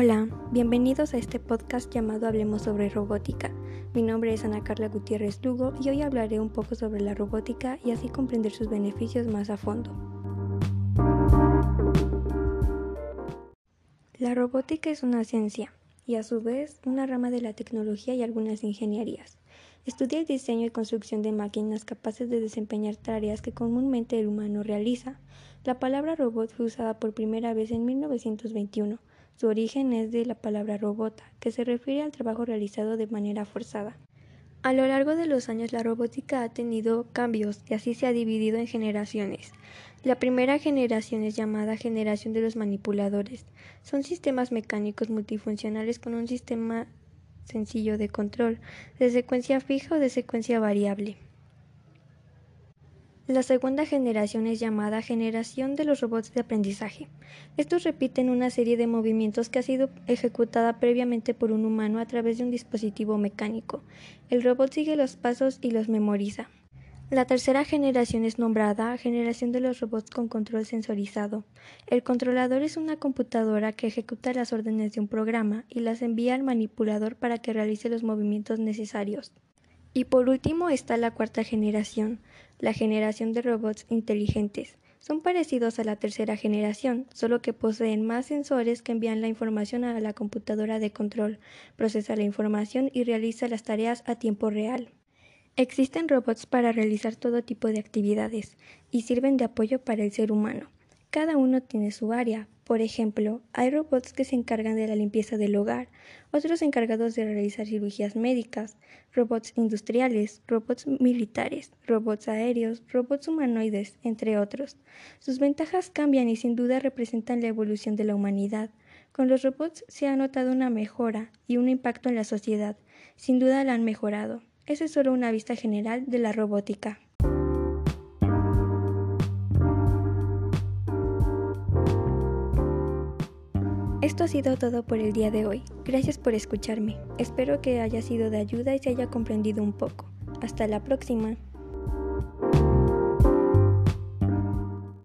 Hola, bienvenidos a este podcast llamado Hablemos sobre Robótica. Mi nombre es Ana Carla Gutiérrez Lugo y hoy hablaré un poco sobre la robótica y así comprender sus beneficios más a fondo. La robótica es una ciencia y a su vez una rama de la tecnología y algunas ingenierías. Estudia el diseño y construcción de máquinas capaces de desempeñar tareas que comúnmente el humano realiza. La palabra robot fue usada por primera vez en 1921 su origen es de la palabra robota, que se refiere al trabajo realizado de manera forzada. A lo largo de los años la robótica ha tenido cambios y así se ha dividido en generaciones. La primera generación es llamada generación de los manipuladores. Son sistemas mecánicos multifuncionales con un sistema sencillo de control, de secuencia fija o de secuencia variable. La segunda generación es llamada generación de los robots de aprendizaje. Estos repiten una serie de movimientos que ha sido ejecutada previamente por un humano a través de un dispositivo mecánico. El robot sigue los pasos y los memoriza. La tercera generación es nombrada generación de los robots con control sensorizado. El controlador es una computadora que ejecuta las órdenes de un programa y las envía al manipulador para que realice los movimientos necesarios. Y por último está la cuarta generación, la generación de robots inteligentes. Son parecidos a la tercera generación, solo que poseen más sensores que envían la información a la computadora de control, procesa la información y realiza las tareas a tiempo real. Existen robots para realizar todo tipo de actividades y sirven de apoyo para el ser humano. Cada uno tiene su área, por ejemplo, hay robots que se encargan de la limpieza del hogar, otros encargados de realizar cirugías médicas, robots industriales, robots militares, robots aéreos, robots humanoides, entre otros. Sus ventajas cambian y sin duda representan la evolución de la humanidad. Con los robots se ha notado una mejora y un impacto en la sociedad. Sin duda la han mejorado. Esa es solo una vista general de la robótica. Esto ha sido todo por el día de hoy. Gracias por escucharme. Espero que haya sido de ayuda y se haya comprendido un poco. Hasta la próxima.